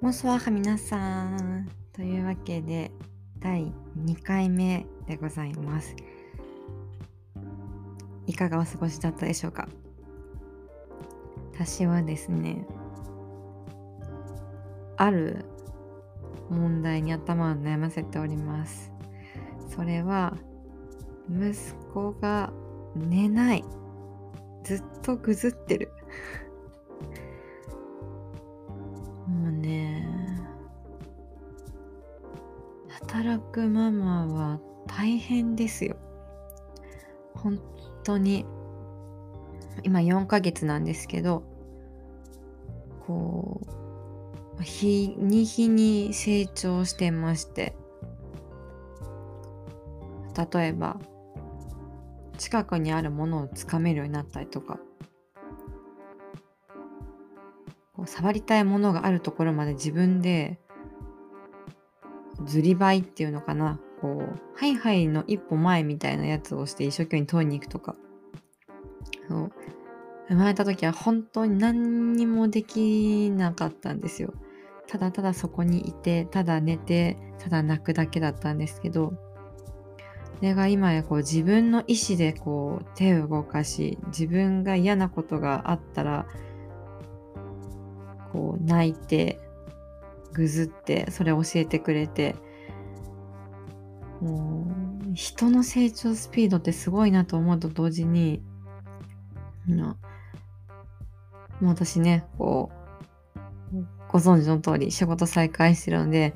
モスワハ皆さん。というわけで、第2回目でございます。いかがお過ごしだったでしょうか？私はですね、ある問題に頭を悩ませております。それは、息子が寝ない。ずっとぐずってる。働くママは大変ですよ。本当に。今4ヶ月なんですけど、こう、日に日に成長してまして、例えば、近くにあるものをつかめるようになったりとか、こう触りたいものがあるところまで自分でずりばいっていうのかな？こうハイハイの一歩前みたいなやつをして一生懸命取りに行くとか。そう。生まれた時は本当に何にもできなかったんですよ。ただただそこにいてただ寝てただ泣くだけだったんですけど。それが今やこう自分の意思でこう手を動かし自分が嫌なことがあったらこう泣いてぐずってそれを教えてくれてもう人の成長スピードってすごいなと思うと同時にもう私ねこうご存知の通り仕事再開してるので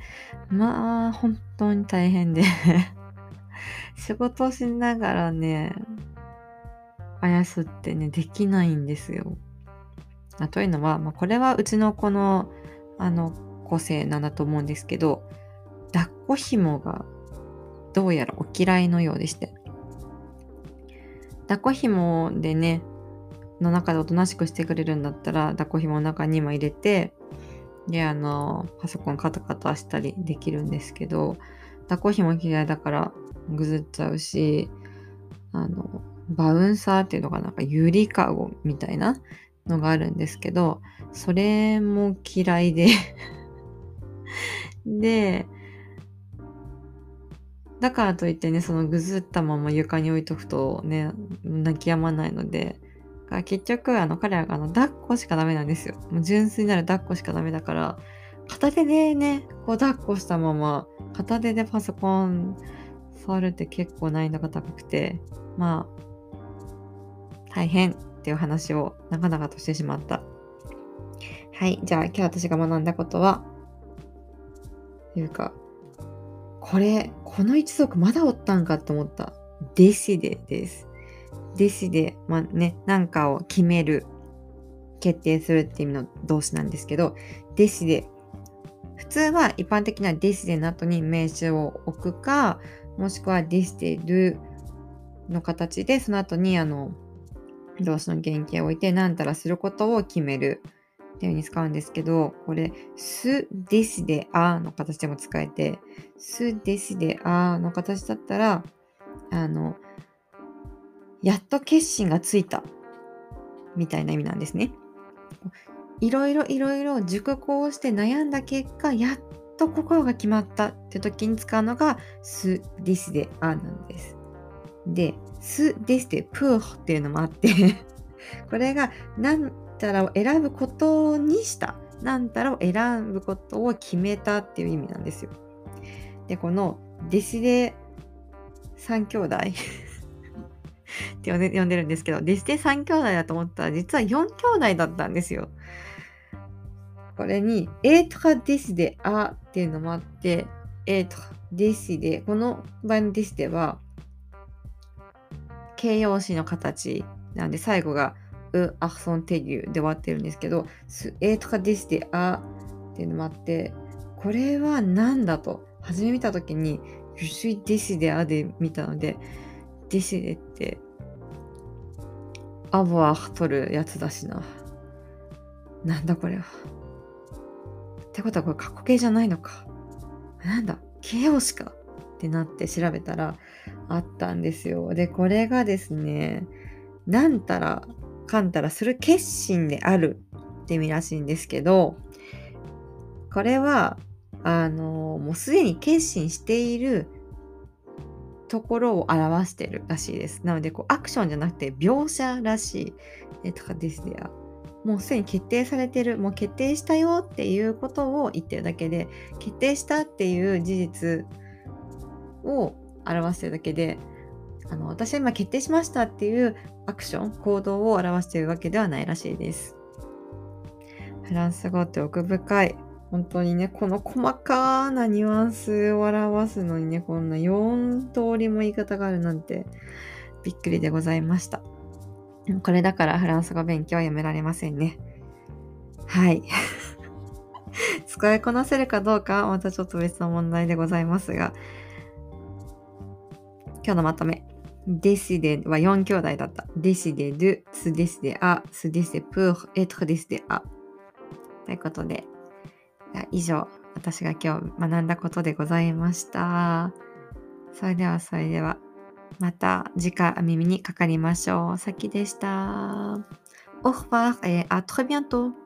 まあ本当に大変で 仕事をしながらねあやすってねできないんですよ。というのは、まあ、これはうちの子のあの個性なんだと思うんですけど抱っこ紐がどうやらお嫌いのようでして。抱っこ紐でねの中でおとなしくしてくれるんだったら抱っこ紐の中にも入れてであのパソコンカタカタしたりできるんですけど抱っこ紐嫌いだからぐずっちゃうしあのバウンサーっていうのがなんかゆりかごみたいなのがあるんですけどそれも嫌いで。でだからといってねそのぐずったまま床に置いとくとね泣き止まないので結局あの彼らがあの抱っこしかダメなんですよもう純粋なる抱っこしかダメだから片手でねこう抱っこしたまま片手でパソコン触るって結構難易度が高くてまあ大変っていう話を長々としてしまった。はい。じゃあ今日私が学んだことは、いうか、これ、この一族まだおったんかと思った。デシデです。デシデ、まあね、なんかを決める、決定するっていう意味の動詞なんですけど、デシデ。普通は一般的なデシデの後に名詞を置くか、もしくはデシデルの形で、その後にあの、動詞の原型を置いて何たらすることを決めるっていう風に使うんですけどこれ「す」「です」で「あ」の形でも使えて「す」「です」で「あ」の形だったらあのやっと決心がついたみたいな意味なんですね。いろいろいろいろ熟考して悩んだ結果やっと心が決まったって時に使うのが「す」「です」で「あ」なんです。で、すですでプーっていうのもあって これがなんたらを選ぶことにした。なんたらを選ぶことを決めたっていう意味なんですよ。で、このデシデ三兄弟 って呼んでるんですけど、デシデ三兄弟だと思ったら実は四兄弟だったんですよ。これに、エートカデシデアっていうのもあって、エートカデシデ、この場合のデシデは、形容詞の形なんで最後がう、アクソンテギュで終わってるんですけど、スエトカディスデアっていうのもあって、これは何だと、初め見た時に、ユシュイディシデアで見たので、ディシデって、アボア取るやつだしな。なんだこれは。ってことはこれ過去形じゃないのか。なんだ形容詞かってなって調べたらあったんですよ。で、これがですね、なんたらかんたらする決心であるって意味らしいんですけど、これは、あの、もうすでに決心しているところを表してるらしいです。なので、こうアクションじゃなくて描写らしい。えとかですね。もうすでに決定されてる、もう決定したよっていうことを言ってるだけで、決定したっていう事実を表してるだけで、あの私は今決定しましたっていうアクション、行動を表しているわけではないらしいです。フランス語って奥深い。本当にね、この細かなニュアンスを表すのにね、こんな4通りも言い方があるなんてびっくりでございました。これだからフランス語勉強はやめられませんね。はい。使いこなせるかどうかまたちょっと別の問題でございますが、今日のまとめ。デシデは4兄弟だった。デシデド、スデシデア、スデシデプー、エトデシデア。ということで、以上、私が今日学んだことでございました。それではそれでは、また次回耳にかかりましょう。さきでした。Au revoir et à très bientôt.